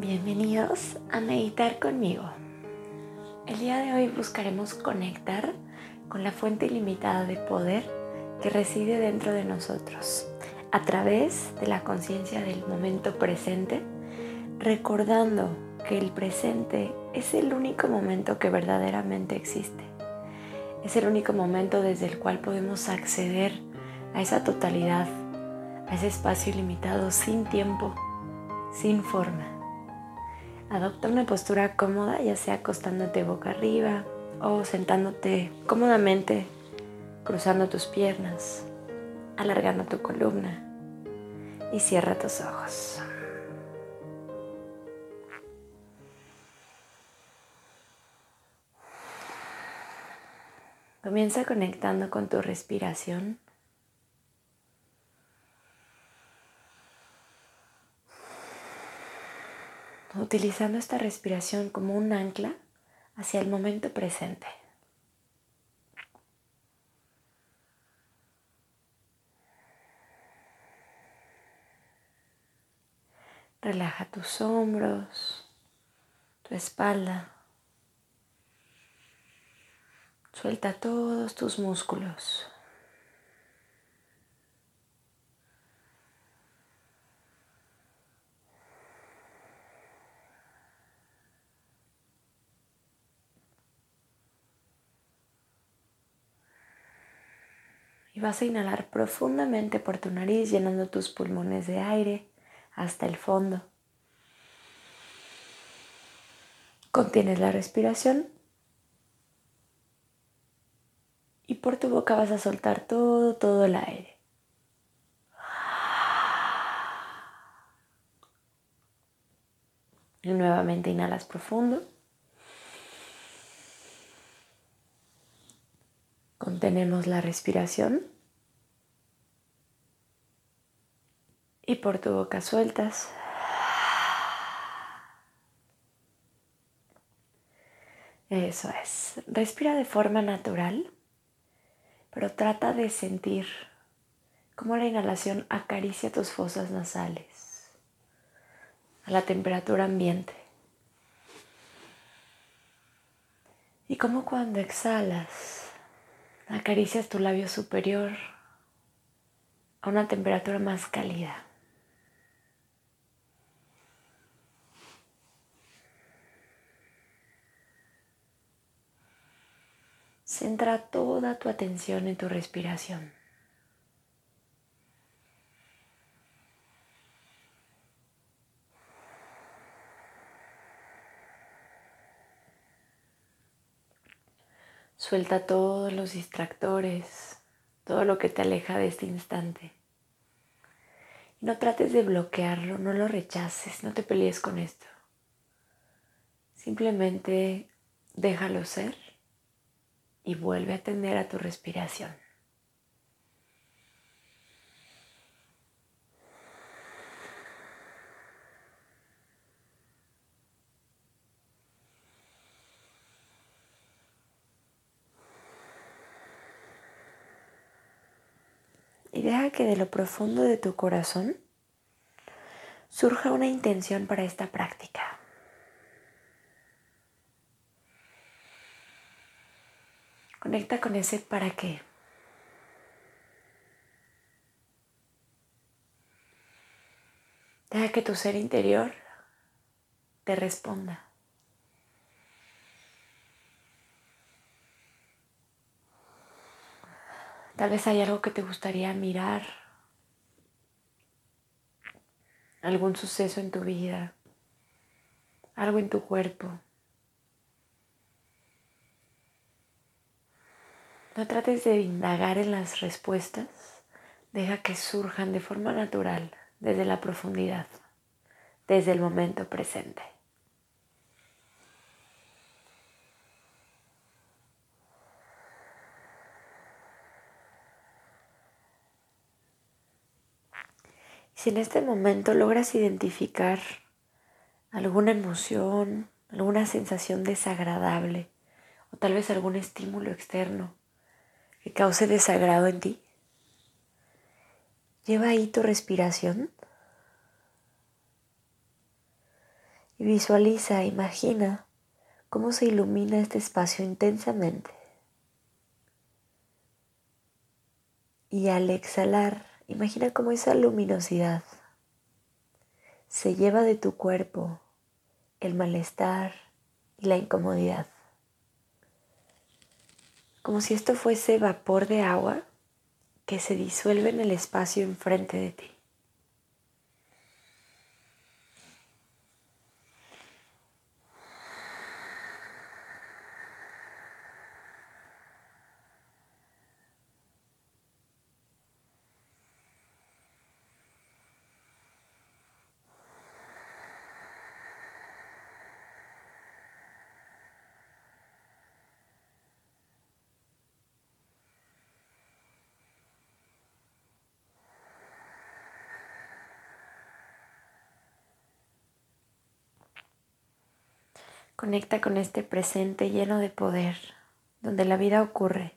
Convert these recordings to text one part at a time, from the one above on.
Bienvenidos a meditar conmigo. El día de hoy buscaremos conectar con la fuente ilimitada de poder que reside dentro de nosotros a través de la conciencia del momento presente, recordando que el presente es el único momento que verdaderamente existe. Es el único momento desde el cual podemos acceder a esa totalidad, a ese espacio ilimitado sin tiempo, sin forma Adopta una postura cómoda, ya sea acostándote boca arriba o sentándote cómodamente, cruzando tus piernas, alargando tu columna y cierra tus ojos. Comienza conectando con tu respiración utilizando esta respiración como un ancla hacia el momento presente. Relaja tus hombros, tu espalda. Suelta todos tus músculos. Vas a inhalar profundamente por tu nariz, llenando tus pulmones de aire hasta el fondo. Contienes la respiración y por tu boca vas a soltar todo, todo el aire. Y nuevamente inhalas profundo. Contenemos la respiración. Y por tu boca sueltas. Eso es. Respira de forma natural, pero trata de sentir cómo la inhalación acaricia tus fosas nasales a la temperatura ambiente. Y cómo cuando exhalas Acaricias tu labio superior a una temperatura más cálida. Centra toda tu atención en tu respiración. Suelta todos los distractores, todo lo que te aleja de este instante. Y no trates de bloquearlo, no lo rechaces, no te pelees con esto. Simplemente déjalo ser y vuelve a atender a tu respiración. Deja que de lo profundo de tu corazón surja una intención para esta práctica. Conecta con ese para qué. Deja que tu ser interior te responda. Tal vez hay algo que te gustaría mirar, algún suceso en tu vida, algo en tu cuerpo. No trates de indagar en las respuestas, deja que surjan de forma natural desde la profundidad, desde el momento presente. Si en este momento logras identificar alguna emoción, alguna sensación desagradable o tal vez algún estímulo externo que cause desagrado en ti, lleva ahí tu respiración y visualiza, imagina cómo se ilumina este espacio intensamente. Y al exhalar, imagina cómo esa luminosidad se lleva de tu cuerpo el malestar y la incomodidad. Como si esto fuese vapor de agua que se disuelve en el espacio enfrente de ti. Conecta con este presente lleno de poder, donde la vida ocurre.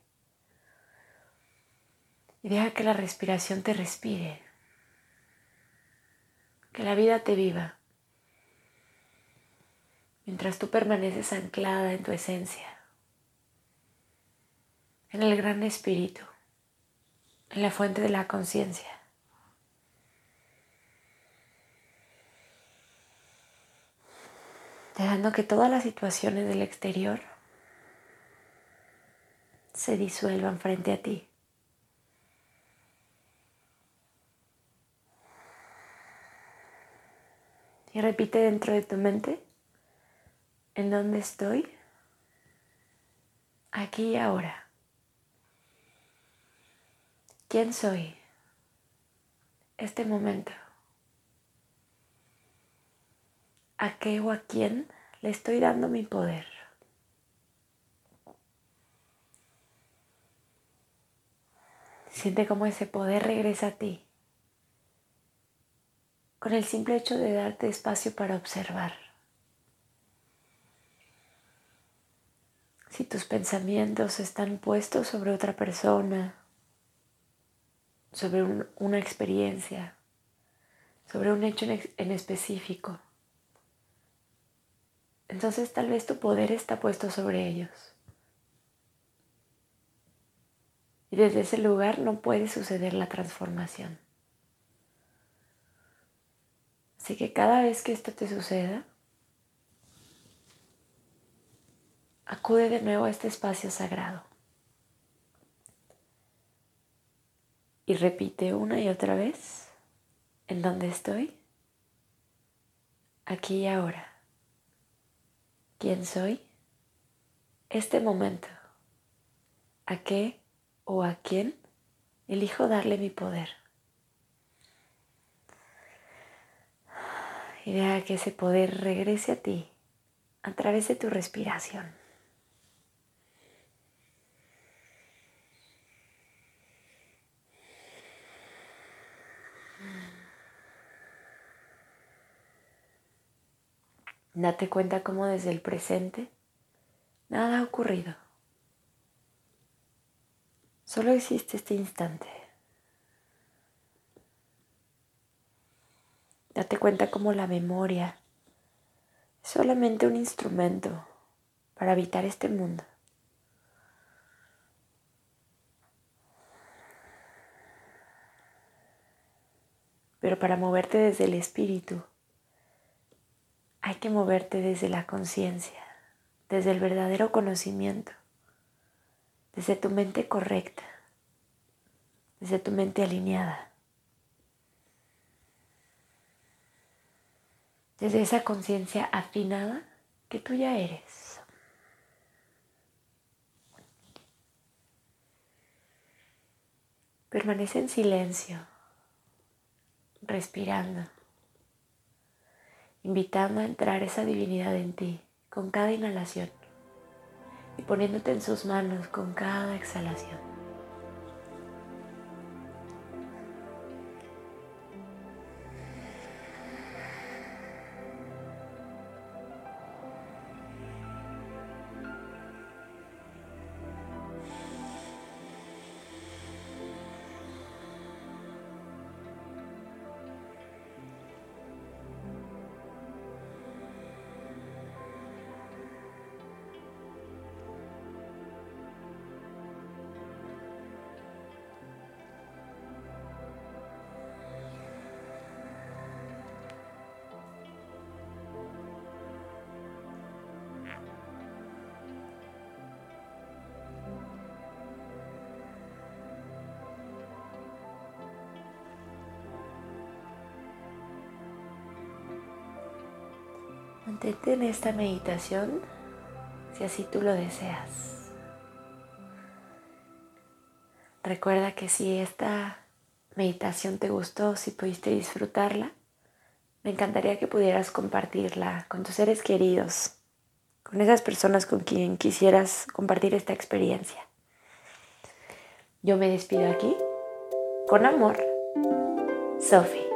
Y deja que la respiración te respire, que la vida te viva, mientras tú permaneces anclada en tu esencia, en el gran espíritu, en la fuente de la conciencia. Dejando que todas las situaciones del exterior se disuelvan frente a ti. Y repite dentro de tu mente, ¿en dónde estoy? Aquí y ahora. ¿Quién soy? Este momento. A qué o a quién le estoy dando mi poder. Siente cómo ese poder regresa a ti con el simple hecho de darte espacio para observar. Si tus pensamientos están puestos sobre otra persona, sobre una experiencia, sobre un hecho en específico, entonces tal vez tu poder está puesto sobre ellos. Y desde ese lugar no puede suceder la transformación. Así que cada vez que esto te suceda, acude de nuevo a este espacio sagrado. Y repite una y otra vez, ¿en dónde estoy? Aquí y ahora quién soy, este momento, a qué o a quién elijo darle mi poder. Y deja que ese poder regrese a ti a través de tu respiración. Date cuenta cómo desde el presente nada ha ocurrido. Solo existe este instante. Date cuenta cómo la memoria es solamente un instrumento para habitar este mundo. Pero para moverte desde el espíritu, hay que moverte desde la conciencia, desde el verdadero conocimiento, desde tu mente correcta, desde tu mente alineada, desde esa conciencia afinada que tú ya eres. Permanece en silencio, respirando invitando a entrar esa divinidad en ti con cada inhalación y poniéndote en sus manos con cada exhalación. Mantente en esta meditación si así tú lo deseas. Recuerda que si esta meditación te gustó, si pudiste disfrutarla, me encantaría que pudieras compartirla con tus seres queridos, con esas personas con quien quisieras compartir esta experiencia. Yo me despido aquí. Con amor, Sophie.